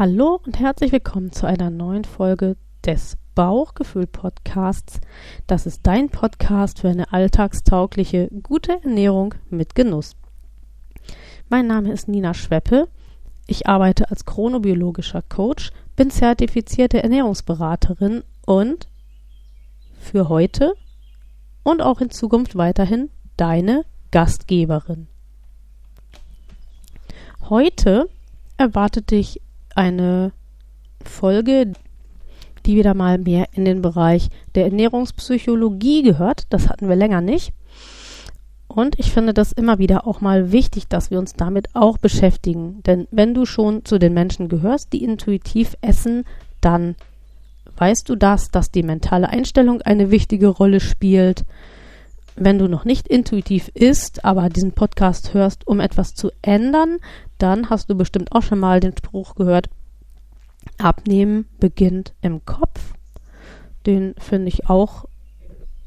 Hallo und herzlich willkommen zu einer neuen Folge des Bauchgefühl-Podcasts. Das ist dein Podcast für eine alltagstaugliche, gute Ernährung mit Genuss. Mein Name ist Nina Schweppe. Ich arbeite als chronobiologischer Coach, bin zertifizierte Ernährungsberaterin und für heute und auch in Zukunft weiterhin deine Gastgeberin. Heute erwartet dich eine Folge, die wieder mal mehr in den Bereich der Ernährungspsychologie gehört. Das hatten wir länger nicht. Und ich finde das immer wieder auch mal wichtig, dass wir uns damit auch beschäftigen. Denn wenn du schon zu den Menschen gehörst, die intuitiv essen, dann weißt du das, dass die mentale Einstellung eine wichtige Rolle spielt. Wenn du noch nicht intuitiv isst, aber diesen Podcast hörst, um etwas zu ändern, dann hast du bestimmt auch schon mal den Spruch gehört, Abnehmen beginnt im Kopf. Den finde ich auch,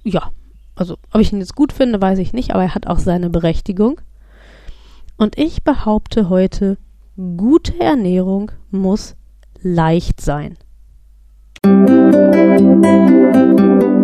ja, also ob ich ihn jetzt gut finde, weiß ich nicht, aber er hat auch seine Berechtigung. Und ich behaupte heute, gute Ernährung muss leicht sein.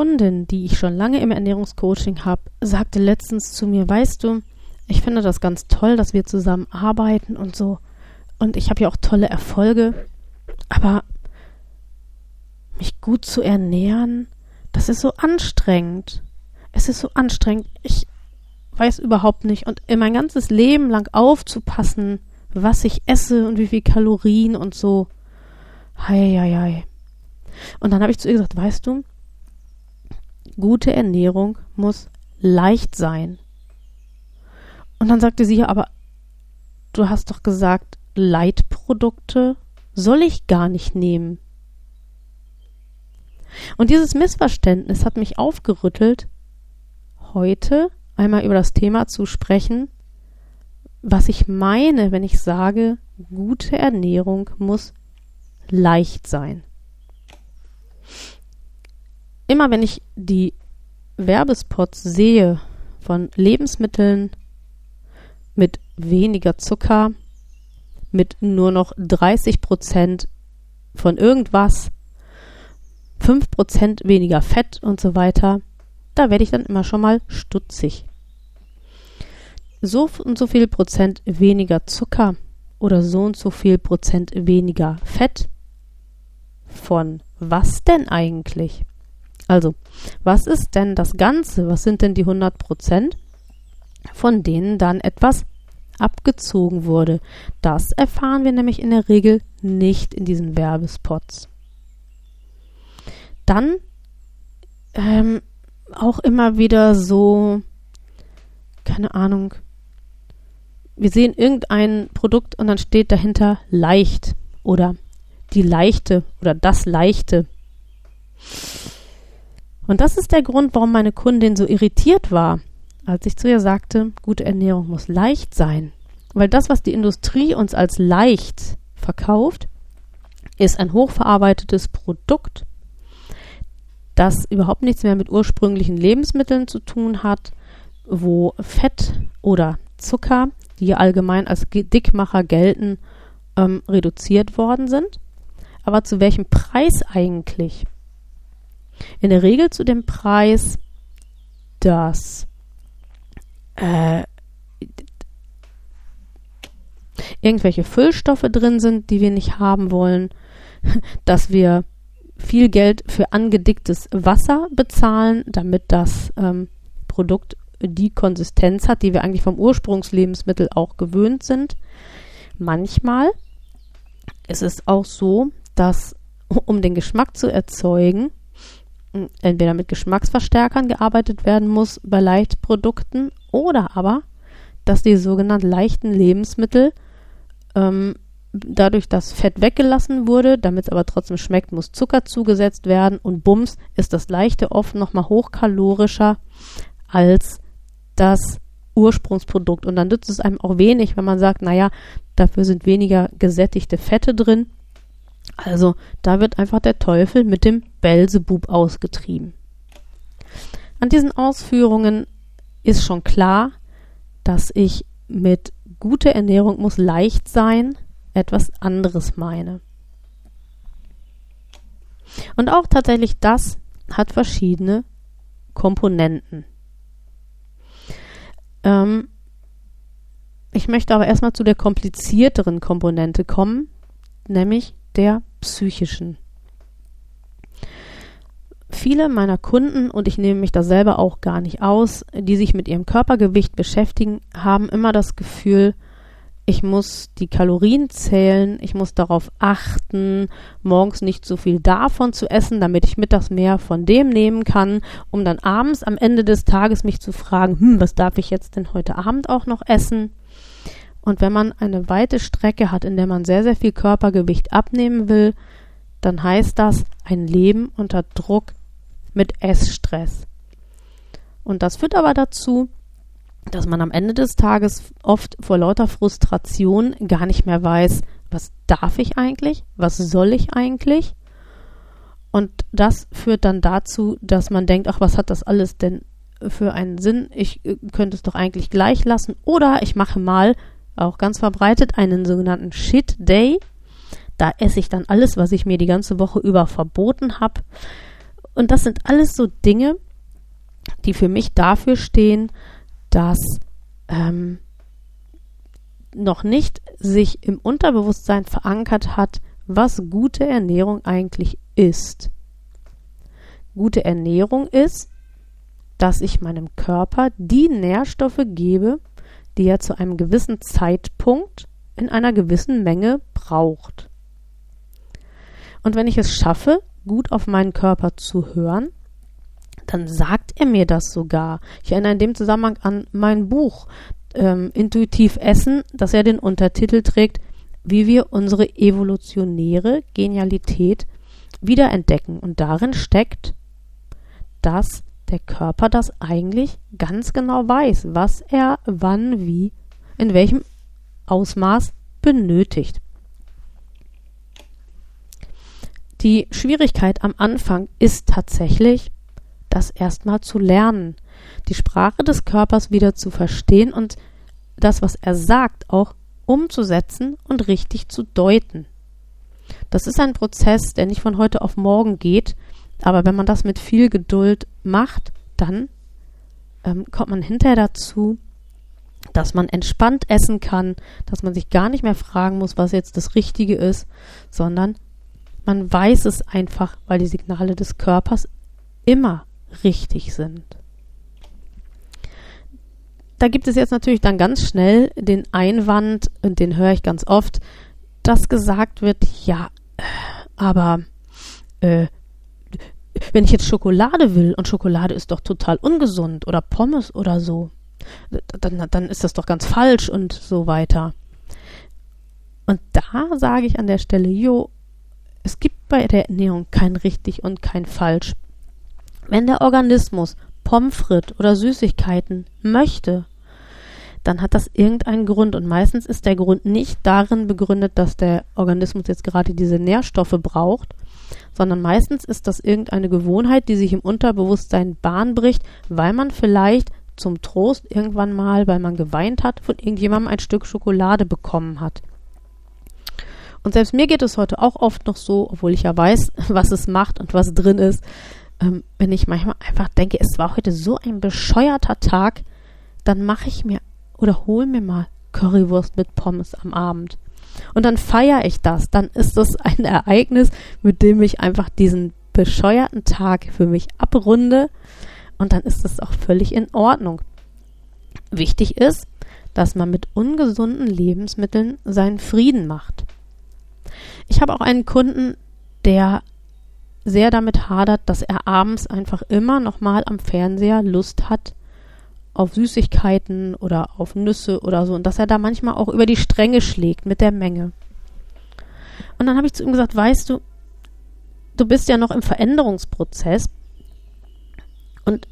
Kundin, die ich schon lange im Ernährungscoaching habe, sagte letztens zu mir, weißt du, ich finde das ganz toll, dass wir zusammen arbeiten und so. Und ich habe ja auch tolle Erfolge. Aber mich gut zu ernähren, das ist so anstrengend. Es ist so anstrengend. Ich weiß überhaupt nicht. Und in mein ganzes Leben lang aufzupassen, was ich esse und wie viel Kalorien und so. Hei, hei, hei. Und dann habe ich zu ihr gesagt, weißt du, gute Ernährung muss leicht sein. Und dann sagte sie, ja, aber du hast doch gesagt, Leitprodukte soll ich gar nicht nehmen. Und dieses Missverständnis hat mich aufgerüttelt, heute einmal über das Thema zu sprechen, was ich meine, wenn ich sage, gute Ernährung muss leicht sein immer wenn ich die Werbespots sehe von Lebensmitteln mit weniger Zucker, mit nur noch 30 Prozent von irgendwas, 5 Prozent weniger Fett und so weiter, da werde ich dann immer schon mal stutzig. So und so viel Prozent weniger Zucker oder so und so viel Prozent weniger Fett. Von was denn eigentlich? Also, was ist denn das Ganze? Was sind denn die 100 Prozent, von denen dann etwas abgezogen wurde? Das erfahren wir nämlich in der Regel nicht in diesen Werbespots. Dann ähm, auch immer wieder so, keine Ahnung, wir sehen irgendein Produkt und dann steht dahinter leicht oder die leichte oder das leichte. Und das ist der Grund, warum meine Kundin so irritiert war, als ich zu ihr sagte, gute Ernährung muss leicht sein. Weil das, was die Industrie uns als leicht verkauft, ist ein hochverarbeitetes Produkt, das überhaupt nichts mehr mit ursprünglichen Lebensmitteln zu tun hat, wo Fett oder Zucker, die allgemein als Dickmacher gelten, ähm, reduziert worden sind. Aber zu welchem Preis eigentlich? In der Regel zu dem Preis, dass äh, irgendwelche Füllstoffe drin sind, die wir nicht haben wollen, dass wir viel Geld für angedicktes Wasser bezahlen, damit das ähm, Produkt die Konsistenz hat, die wir eigentlich vom Ursprungslebensmittel auch gewöhnt sind. Manchmal ist es auch so, dass um den Geschmack zu erzeugen, entweder mit Geschmacksverstärkern gearbeitet werden muss bei Leichtprodukten oder aber, dass die sogenannten leichten Lebensmittel ähm, dadurch, dass Fett weggelassen wurde, damit es aber trotzdem schmeckt, muss Zucker zugesetzt werden und bums ist das Leichte oft nochmal hochkalorischer als das Ursprungsprodukt. Und dann nützt es einem auch wenig, wenn man sagt, naja, dafür sind weniger gesättigte Fette drin. Also da wird einfach der Teufel mit dem Belzebub ausgetrieben. An diesen Ausführungen ist schon klar, dass ich mit gute Ernährung muss leicht sein, etwas anderes meine. Und auch tatsächlich das hat verschiedene Komponenten. Ähm, ich möchte aber erstmal zu der komplizierteren Komponente kommen, nämlich der psychischen. Viele meiner Kunden, und ich nehme mich da selber auch gar nicht aus, die sich mit ihrem Körpergewicht beschäftigen, haben immer das Gefühl, ich muss die Kalorien zählen, ich muss darauf achten, morgens nicht so viel davon zu essen, damit ich mittags mehr von dem nehmen kann, um dann abends am Ende des Tages mich zu fragen, hm, was darf ich jetzt denn heute Abend auch noch essen? Und wenn man eine weite Strecke hat, in der man sehr, sehr viel Körpergewicht abnehmen will, dann heißt das ein Leben unter Druck mit Essstress. Und das führt aber dazu, dass man am Ende des Tages oft vor lauter Frustration gar nicht mehr weiß, was darf ich eigentlich, was soll ich eigentlich. Und das führt dann dazu, dass man denkt, ach, was hat das alles denn für einen Sinn? Ich äh, könnte es doch eigentlich gleich lassen. Oder ich mache mal, auch ganz verbreitet, einen sogenannten Shit Day. Da esse ich dann alles, was ich mir die ganze Woche über verboten habe. Und das sind alles so Dinge, die für mich dafür stehen, dass ähm, noch nicht sich im Unterbewusstsein verankert hat, was gute Ernährung eigentlich ist. Gute Ernährung ist, dass ich meinem Körper die Nährstoffe gebe, die er zu einem gewissen Zeitpunkt in einer gewissen Menge braucht. Und wenn ich es schaffe, gut auf meinen Körper zu hören, dann sagt er mir das sogar. Ich erinnere in dem Zusammenhang an mein Buch ähm, Intuitiv Essen, das er den Untertitel trägt, wie wir unsere evolutionäre Genialität wiederentdecken. Und darin steckt, dass der Körper das eigentlich ganz genau weiß, was er wann, wie, in welchem Ausmaß benötigt. Die Schwierigkeit am Anfang ist tatsächlich, das erstmal zu lernen, die Sprache des Körpers wieder zu verstehen und das, was er sagt, auch umzusetzen und richtig zu deuten. Das ist ein Prozess, der nicht von heute auf morgen geht, aber wenn man das mit viel Geduld macht, dann ähm, kommt man hinterher dazu, dass man entspannt essen kann, dass man sich gar nicht mehr fragen muss, was jetzt das Richtige ist, sondern man weiß es einfach, weil die Signale des Körpers immer richtig sind. Da gibt es jetzt natürlich dann ganz schnell den Einwand, und den höre ich ganz oft, dass gesagt wird, ja, aber äh, wenn ich jetzt Schokolade will und Schokolade ist doch total ungesund oder Pommes oder so, dann, dann ist das doch ganz falsch und so weiter. Und da sage ich an der Stelle, jo, es gibt bei der Ernährung kein richtig und kein falsch. Wenn der Organismus Pommes frites oder Süßigkeiten möchte, dann hat das irgendeinen Grund. Und meistens ist der Grund nicht darin begründet, dass der Organismus jetzt gerade diese Nährstoffe braucht, sondern meistens ist das irgendeine Gewohnheit, die sich im Unterbewusstsein Bahn bricht, weil man vielleicht zum Trost irgendwann mal, weil man geweint hat, von irgendjemandem ein Stück Schokolade bekommen hat. Und selbst mir geht es heute auch oft noch so, obwohl ich ja weiß, was es macht und was drin ist, ähm, wenn ich manchmal einfach denke, es war heute so ein bescheuerter Tag, dann mache ich mir oder hole mir mal Currywurst mit Pommes am Abend. Und dann feiere ich das. Dann ist das ein Ereignis, mit dem ich einfach diesen bescheuerten Tag für mich abrunde. Und dann ist das auch völlig in Ordnung. Wichtig ist, dass man mit ungesunden Lebensmitteln seinen Frieden macht. Ich habe auch einen Kunden, der sehr damit hadert, dass er abends einfach immer noch mal am Fernseher Lust hat auf Süßigkeiten oder auf Nüsse oder so und dass er da manchmal auch über die Stränge schlägt mit der Menge. Und dann habe ich zu ihm gesagt, weißt du, du bist ja noch im Veränderungsprozess und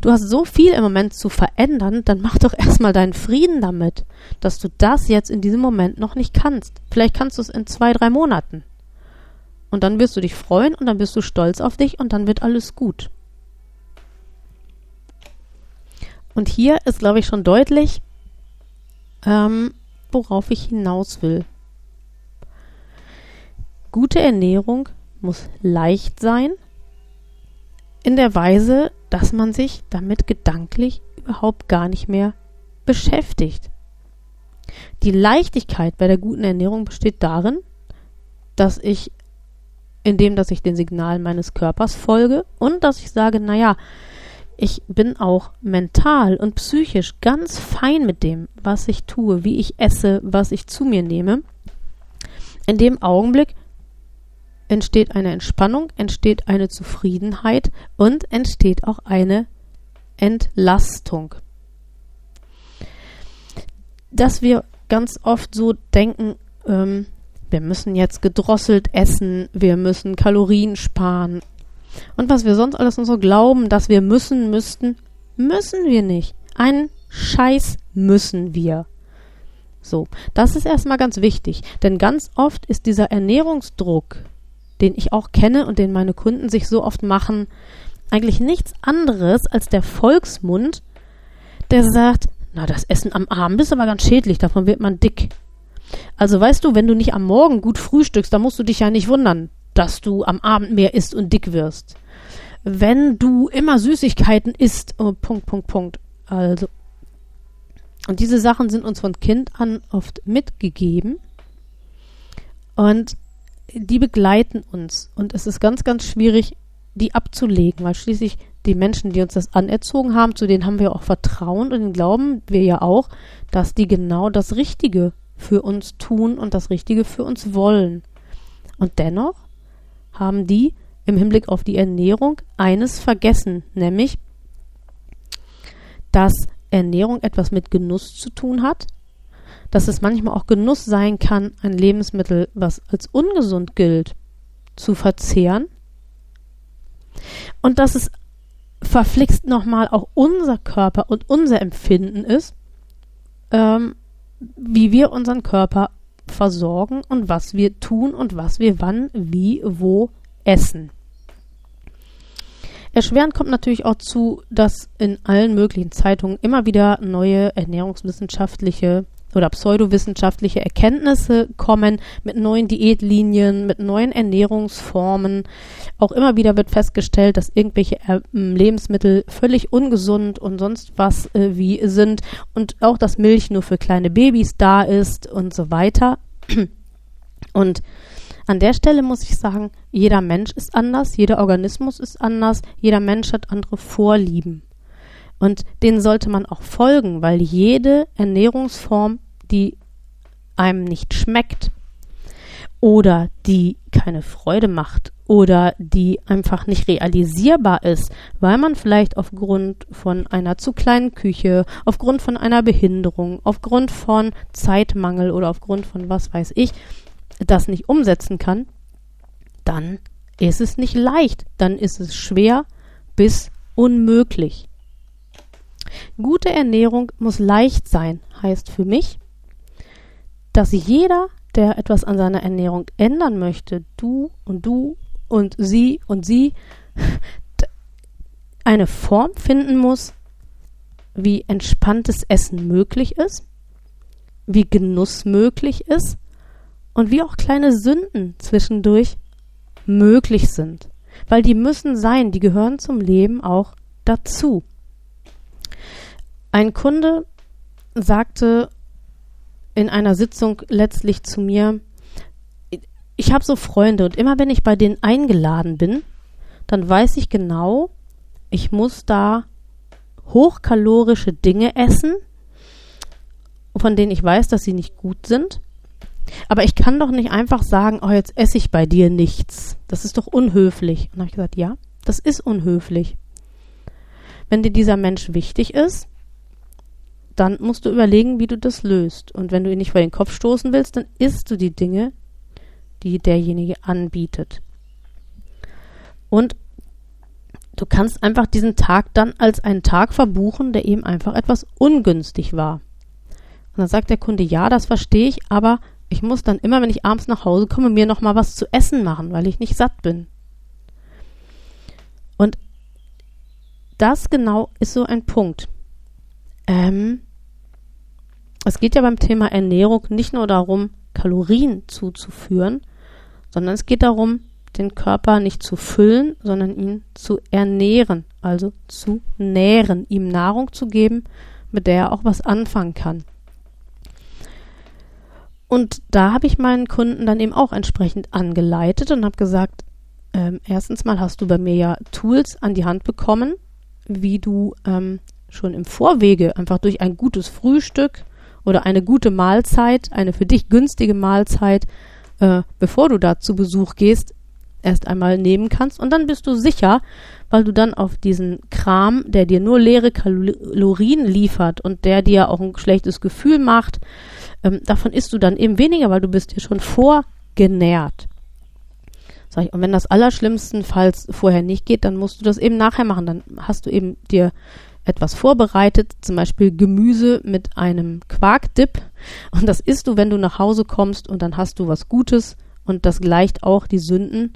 du hast so viel im Moment zu verändern, dann mach doch erstmal deinen Frieden damit, dass du das jetzt in diesem Moment noch nicht kannst. Vielleicht kannst du es in zwei, drei Monaten. Und dann wirst du dich freuen und dann bist du stolz auf dich und dann wird alles gut. Und hier ist, glaube ich, schon deutlich, ähm, worauf ich hinaus will. Gute Ernährung muss leicht sein, in der Weise, dass man sich damit gedanklich überhaupt gar nicht mehr beschäftigt. Die Leichtigkeit bei der guten Ernährung besteht darin, dass ich, indem dass ich den Signalen meines Körpers folge und dass ich sage, naja, ich bin auch mental und psychisch ganz fein mit dem, was ich tue, wie ich esse, was ich zu mir nehme. In dem Augenblick entsteht eine Entspannung, entsteht eine Zufriedenheit und entsteht auch eine Entlastung. Dass wir ganz oft so denken, ähm, wir müssen jetzt gedrosselt essen, wir müssen Kalorien sparen. Und was wir sonst alles so glauben, dass wir müssen, müssten, müssen wir nicht. Einen Scheiß müssen wir. So, das ist erstmal ganz wichtig, denn ganz oft ist dieser Ernährungsdruck, den ich auch kenne und den meine Kunden sich so oft machen, eigentlich nichts anderes als der Volksmund, der sagt, na, das Essen am Abend ist aber ganz schädlich, davon wird man dick. Also weißt du, wenn du nicht am Morgen gut frühstückst, dann musst du dich ja nicht wundern, dass du am Abend mehr isst und dick wirst. Wenn du immer Süßigkeiten isst, oh, Punkt, Punkt, Punkt. Also. Und diese Sachen sind uns von Kind an oft mitgegeben. Und die begleiten uns und es ist ganz, ganz schwierig, die abzulegen, weil schließlich die Menschen, die uns das anerzogen haben, zu denen haben wir auch Vertrauen und glauben wir ja auch, dass die genau das Richtige für uns tun und das Richtige für uns wollen. Und dennoch haben die im Hinblick auf die Ernährung eines vergessen, nämlich, dass Ernährung etwas mit Genuss zu tun hat, dass es manchmal auch Genuss sein kann, ein Lebensmittel, was als ungesund gilt, zu verzehren. Und dass es verflixt nochmal auch unser Körper und unser Empfinden ist, ähm, wie wir unseren Körper versorgen und was wir tun und was wir wann, wie, wo essen. Erschwerend kommt natürlich auch zu, dass in allen möglichen Zeitungen immer wieder neue ernährungswissenschaftliche oder pseudowissenschaftliche Erkenntnisse kommen mit neuen Diätlinien, mit neuen Ernährungsformen. Auch immer wieder wird festgestellt, dass irgendwelche äh, Lebensmittel völlig ungesund und sonst was äh, wie sind und auch, dass Milch nur für kleine Babys da ist und so weiter. Und an der Stelle muss ich sagen, jeder Mensch ist anders, jeder Organismus ist anders, jeder Mensch hat andere Vorlieben. Und denen sollte man auch folgen, weil jede Ernährungsform, die einem nicht schmeckt oder die keine Freude macht oder die einfach nicht realisierbar ist, weil man vielleicht aufgrund von einer zu kleinen Küche, aufgrund von einer Behinderung, aufgrund von Zeitmangel oder aufgrund von was weiß ich, das nicht umsetzen kann, dann ist es nicht leicht, dann ist es schwer bis unmöglich. Gute Ernährung muss leicht sein, heißt für mich, dass jeder, der etwas an seiner Ernährung ändern möchte, du und du und sie und sie, eine Form finden muss, wie entspanntes Essen möglich ist, wie Genuss möglich ist und wie auch kleine Sünden zwischendurch möglich sind. Weil die müssen sein, die gehören zum Leben auch dazu. Ein Kunde sagte in einer Sitzung letztlich zu mir, ich habe so Freunde und immer wenn ich bei denen eingeladen bin, dann weiß ich genau, ich muss da hochkalorische Dinge essen, von denen ich weiß, dass sie nicht gut sind. Aber ich kann doch nicht einfach sagen, oh, jetzt esse ich bei dir nichts. Das ist doch unhöflich. Und dann habe ich gesagt, ja, das ist unhöflich. wenn dir dieser Mensch wichtig ist, dann musst du überlegen, wie du das löst. Und wenn du ihn nicht vor den Kopf stoßen willst, dann isst du die Dinge, die derjenige anbietet. Und du kannst einfach diesen Tag dann als einen Tag verbuchen, der eben einfach etwas ungünstig war. Und dann sagt der Kunde, ja, das verstehe ich, aber ich muss dann immer, wenn ich abends nach Hause komme, mir noch mal was zu essen machen, weil ich nicht satt bin. Und das genau ist so ein Punkt. Ähm, es geht ja beim Thema Ernährung nicht nur darum, Kalorien zuzuführen, sondern es geht darum, den Körper nicht zu füllen, sondern ihn zu ernähren, also zu nähren, ihm Nahrung zu geben, mit der er auch was anfangen kann. Und da habe ich meinen Kunden dann eben auch entsprechend angeleitet und habe gesagt, ähm, erstens mal hast du bei mir ja Tools an die Hand bekommen, wie du ähm, schon im Vorwege einfach durch ein gutes Frühstück oder eine gute Mahlzeit, eine für dich günstige Mahlzeit, äh, bevor du da zu Besuch gehst, erst einmal nehmen kannst. Und dann bist du sicher, weil du dann auf diesen Kram, der dir nur leere Kalorien liefert und der dir auch ein schlechtes Gefühl macht, ähm, davon isst du dann eben weniger, weil du bist dir schon vorgenährt. Sag ich, und wenn das Allerschlimmstenfalls vorher nicht geht, dann musst du das eben nachher machen. Dann hast du eben dir etwas vorbereitet, zum Beispiel Gemüse mit einem Quarkdip. Und das isst du, wenn du nach Hause kommst und dann hast du was Gutes und das gleicht auch die Sünden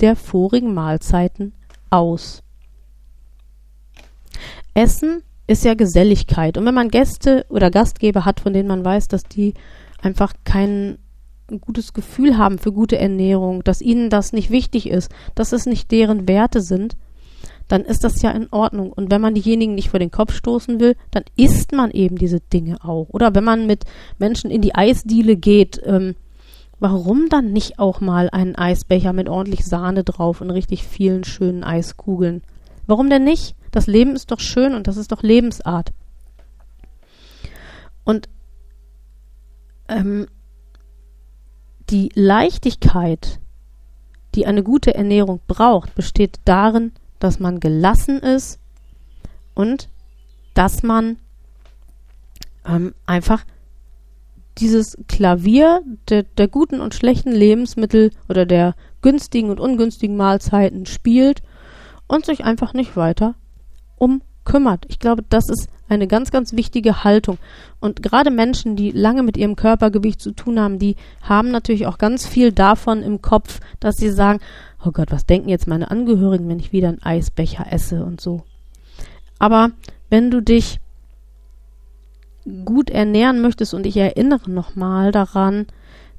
der vorigen Mahlzeiten aus. Essen ist ja Geselligkeit. Und wenn man Gäste oder Gastgeber hat, von denen man weiß, dass die einfach kein gutes Gefühl haben für gute Ernährung, dass ihnen das nicht wichtig ist, dass es nicht deren Werte sind, dann ist das ja in Ordnung. Und wenn man diejenigen nicht vor den Kopf stoßen will, dann isst man eben diese Dinge auch. Oder wenn man mit Menschen in die Eisdiele geht, ähm, warum dann nicht auch mal einen Eisbecher mit ordentlich Sahne drauf und richtig vielen schönen Eiskugeln? Warum denn nicht? Das Leben ist doch schön und das ist doch Lebensart. Und ähm, die Leichtigkeit, die eine gute Ernährung braucht, besteht darin, dass man gelassen ist und dass man ähm, einfach dieses Klavier der, der guten und schlechten Lebensmittel oder der günstigen und ungünstigen Mahlzeiten spielt und sich einfach nicht weiter um kümmert. Ich glaube, das ist eine ganz, ganz wichtige Haltung. Und gerade Menschen, die lange mit ihrem Körpergewicht zu tun haben, die haben natürlich auch ganz viel davon im Kopf, dass sie sagen, oh Gott, was denken jetzt meine Angehörigen, wenn ich wieder einen Eisbecher esse und so. Aber wenn du dich gut ernähren möchtest und ich erinnere nochmal daran,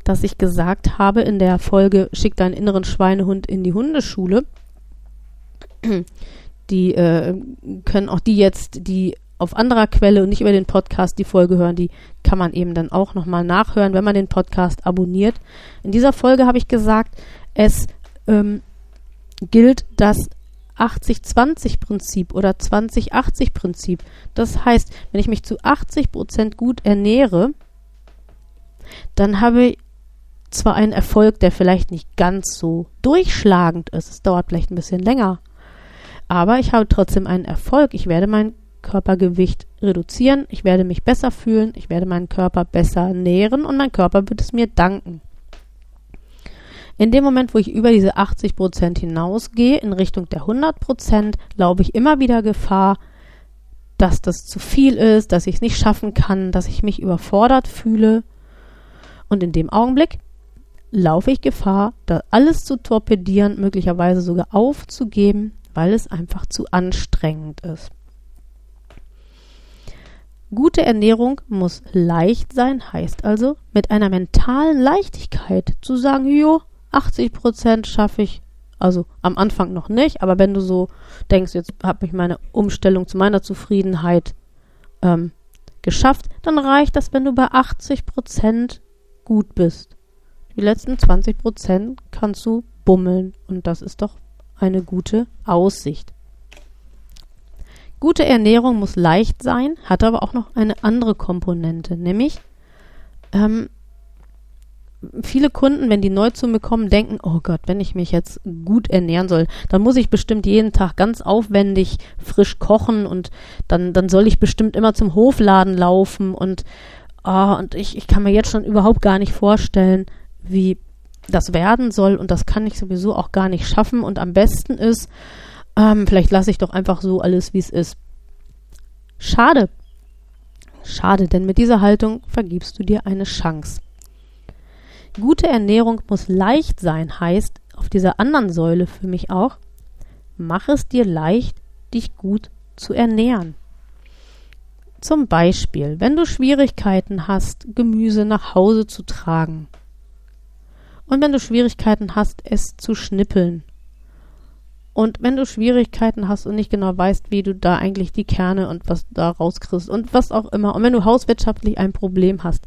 dass ich gesagt habe in der Folge Schick deinen inneren Schweinehund in die Hundeschule, die äh, können auch die jetzt, die auf anderer Quelle und nicht über den Podcast die Folge hören, die kann man eben dann auch nochmal nachhören, wenn man den Podcast abonniert. In dieser Folge habe ich gesagt, es ähm, gilt das 80-20-Prinzip oder 20-80-Prinzip. Das heißt, wenn ich mich zu 80 Prozent gut ernähre, dann habe ich zwar einen Erfolg, der vielleicht nicht ganz so durchschlagend ist, es dauert vielleicht ein bisschen länger, aber ich habe trotzdem einen Erfolg. Ich werde mein Körpergewicht reduzieren, ich werde mich besser fühlen, ich werde meinen Körper besser nähren und mein Körper wird es mir danken. In dem Moment, wo ich über diese 80 Prozent hinausgehe, in Richtung der 100 Prozent, laufe ich immer wieder Gefahr, dass das zu viel ist, dass ich es nicht schaffen kann, dass ich mich überfordert fühle. Und in dem Augenblick laufe ich Gefahr, da alles zu torpedieren, möglicherweise sogar aufzugeben weil es einfach zu anstrengend ist. Gute Ernährung muss leicht sein, heißt also mit einer mentalen Leichtigkeit zu sagen, jo, 80 Prozent schaffe ich, also am Anfang noch nicht, aber wenn du so denkst, jetzt habe ich meine Umstellung zu meiner Zufriedenheit ähm, geschafft, dann reicht das, wenn du bei 80 Prozent gut bist. Die letzten 20 Prozent kannst du bummeln und das ist doch eine gute Aussicht. Gute Ernährung muss leicht sein, hat aber auch noch eine andere Komponente, nämlich ähm, viele Kunden, wenn die neu zu mir kommen, denken, oh Gott, wenn ich mich jetzt gut ernähren soll, dann muss ich bestimmt jeden Tag ganz aufwendig frisch kochen und dann, dann soll ich bestimmt immer zum Hofladen laufen und, oh, und ich, ich kann mir jetzt schon überhaupt gar nicht vorstellen, wie das werden soll und das kann ich sowieso auch gar nicht schaffen und am besten ist, ähm, vielleicht lasse ich doch einfach so alles, wie es ist. Schade. Schade, denn mit dieser Haltung vergibst du dir eine Chance. Gute Ernährung muss leicht sein, heißt auf dieser anderen Säule für mich auch, mach es dir leicht, dich gut zu ernähren. Zum Beispiel, wenn du Schwierigkeiten hast, Gemüse nach Hause zu tragen. Und wenn du Schwierigkeiten hast, es zu schnippeln. Und wenn du Schwierigkeiten hast und nicht genau weißt, wie du da eigentlich die Kerne und was da rauskriegst und was auch immer. Und wenn du hauswirtschaftlich ein Problem hast,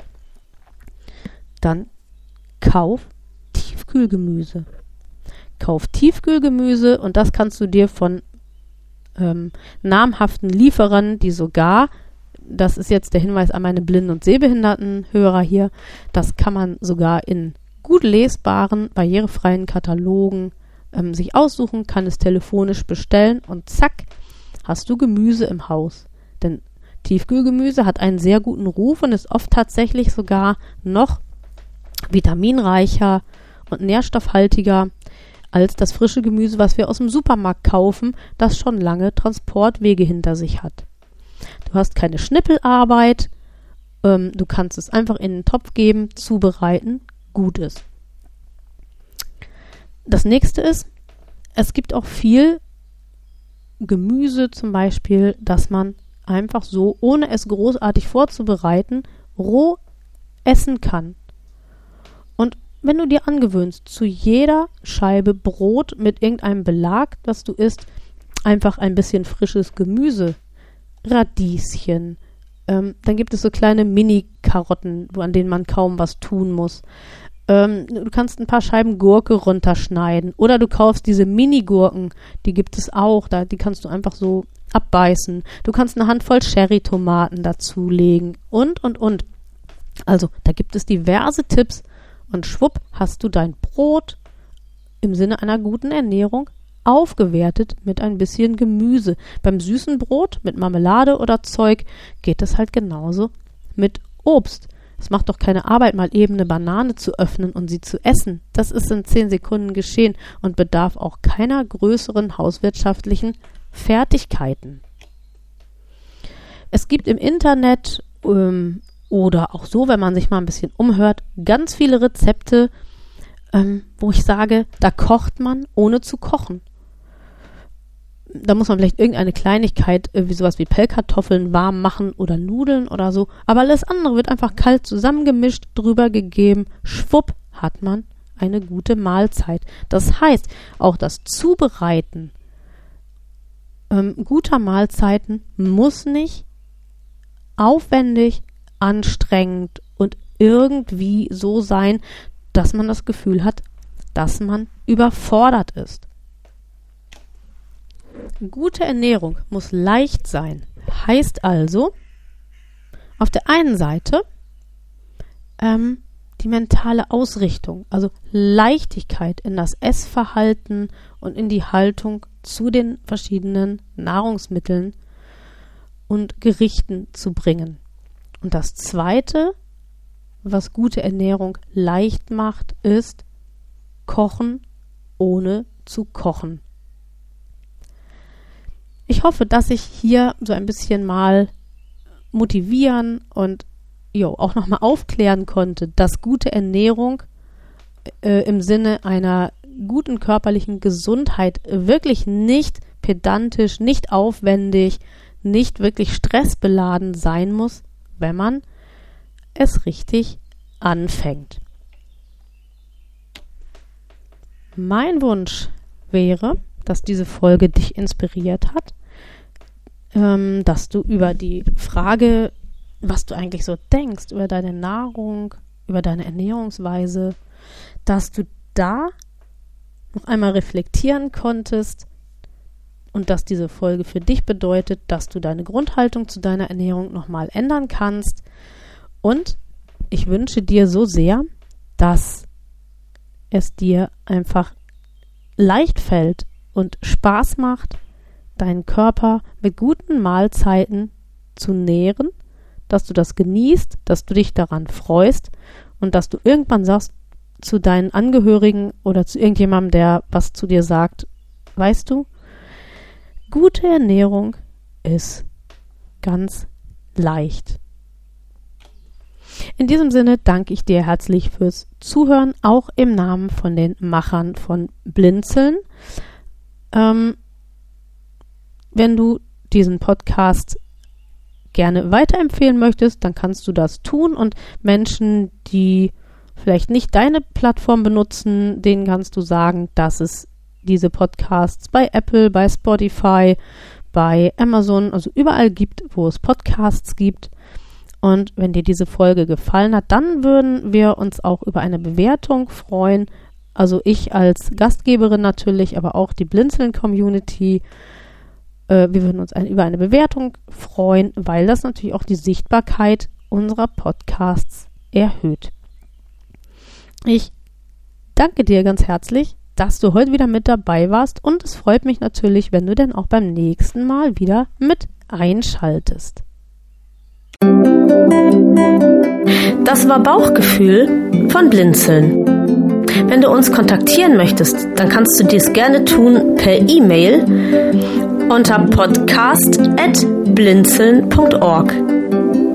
dann kauf Tiefkühlgemüse. Kauf Tiefkühlgemüse und das kannst du dir von ähm, namhaften Lieferern, die sogar, das ist jetzt der Hinweis an meine blinden und sehbehinderten Hörer hier, das kann man sogar in gut lesbaren, barrierefreien Katalogen ähm, sich aussuchen, kann es telefonisch bestellen und zack, hast du Gemüse im Haus. Denn Tiefkühlgemüse hat einen sehr guten Ruf und ist oft tatsächlich sogar noch vitaminreicher und nährstoffhaltiger als das frische Gemüse, was wir aus dem Supermarkt kaufen, das schon lange Transportwege hinter sich hat. Du hast keine Schnippelarbeit, ähm, du kannst es einfach in den Topf geben, zubereiten, gut ist. Das nächste ist, es gibt auch viel Gemüse zum Beispiel, das man einfach so, ohne es großartig vorzubereiten, roh essen kann. Wenn du dir angewöhnst, zu jeder Scheibe Brot mit irgendeinem Belag, das du isst, einfach ein bisschen frisches Gemüse, Radieschen, ähm, dann gibt es so kleine Mini-Karotten, an denen man kaum was tun muss. Ähm, du kannst ein paar Scheiben Gurke runterschneiden oder du kaufst diese Mini-Gurken, die gibt es auch, da, die kannst du einfach so abbeißen. Du kannst eine Handvoll Cherry-Tomaten dazulegen und, und, und. Also, da gibt es diverse Tipps, und schwupp hast du dein Brot im Sinne einer guten Ernährung aufgewertet mit ein bisschen Gemüse. Beim süßen Brot mit Marmelade oder Zeug geht es halt genauso mit Obst. Es macht doch keine Arbeit, mal eben eine Banane zu öffnen und sie zu essen. Das ist in zehn Sekunden geschehen und bedarf auch keiner größeren hauswirtschaftlichen Fertigkeiten. Es gibt im Internet ähm, oder auch so, wenn man sich mal ein bisschen umhört, ganz viele Rezepte, ähm, wo ich sage, da kocht man ohne zu kochen. Da muss man vielleicht irgendeine Kleinigkeit, äh, wie sowas wie Pellkartoffeln warm machen oder Nudeln oder so. Aber alles andere wird einfach kalt zusammengemischt, drüber gegeben. Schwupp hat man eine gute Mahlzeit. Das heißt, auch das Zubereiten ähm, guter Mahlzeiten muss nicht aufwendig anstrengend und irgendwie so sein, dass man das Gefühl hat, dass man überfordert ist. Gute Ernährung muss leicht sein. Heißt also, auf der einen Seite ähm, die mentale Ausrichtung, also Leichtigkeit in das Essverhalten und in die Haltung zu den verschiedenen Nahrungsmitteln und Gerichten zu bringen. Und das Zweite, was gute Ernährung leicht macht, ist Kochen ohne zu kochen. Ich hoffe, dass ich hier so ein bisschen mal motivieren und jo, auch nochmal aufklären konnte, dass gute Ernährung äh, im Sinne einer guten körperlichen Gesundheit wirklich nicht pedantisch, nicht aufwendig, nicht wirklich stressbeladen sein muss, wenn man es richtig anfängt. Mein Wunsch wäre, dass diese Folge dich inspiriert hat, ähm, dass du über die Frage, was du eigentlich so denkst, über deine Nahrung, über deine Ernährungsweise, dass du da noch einmal reflektieren konntest und dass diese Folge für dich bedeutet, dass du deine Grundhaltung zu deiner Ernährung nochmal ändern kannst. Und ich wünsche dir so sehr, dass es dir einfach leicht fällt und Spaß macht, deinen Körper mit guten Mahlzeiten zu nähren, dass du das genießt, dass du dich daran freust und dass du irgendwann sagst zu deinen Angehörigen oder zu irgendjemandem, der was zu dir sagt, weißt du, gute Ernährung ist ganz leicht. In diesem Sinne danke ich dir herzlich fürs Zuhören, auch im Namen von den Machern von Blinzeln. Ähm, wenn du diesen Podcast gerne weiterempfehlen möchtest, dann kannst du das tun und Menschen, die vielleicht nicht deine Plattform benutzen, denen kannst du sagen, dass es diese Podcasts bei Apple, bei Spotify, bei Amazon, also überall gibt, wo es Podcasts gibt. Und wenn dir diese Folge gefallen hat, dann würden wir uns auch über eine Bewertung freuen. Also ich als Gastgeberin natürlich, aber auch die Blinzeln-Community. Äh, wir würden uns ein, über eine Bewertung freuen, weil das natürlich auch die Sichtbarkeit unserer Podcasts erhöht. Ich danke dir ganz herzlich, dass du heute wieder mit dabei warst und es freut mich natürlich, wenn du denn auch beim nächsten Mal wieder mit einschaltest. Das war Bauchgefühl von Blinzeln. Wenn du uns kontaktieren möchtest, dann kannst du dies gerne tun per E-Mail unter podcast.blinzeln.org.